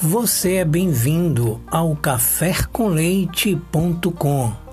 Você é bem-vindo ao cafécomleite.com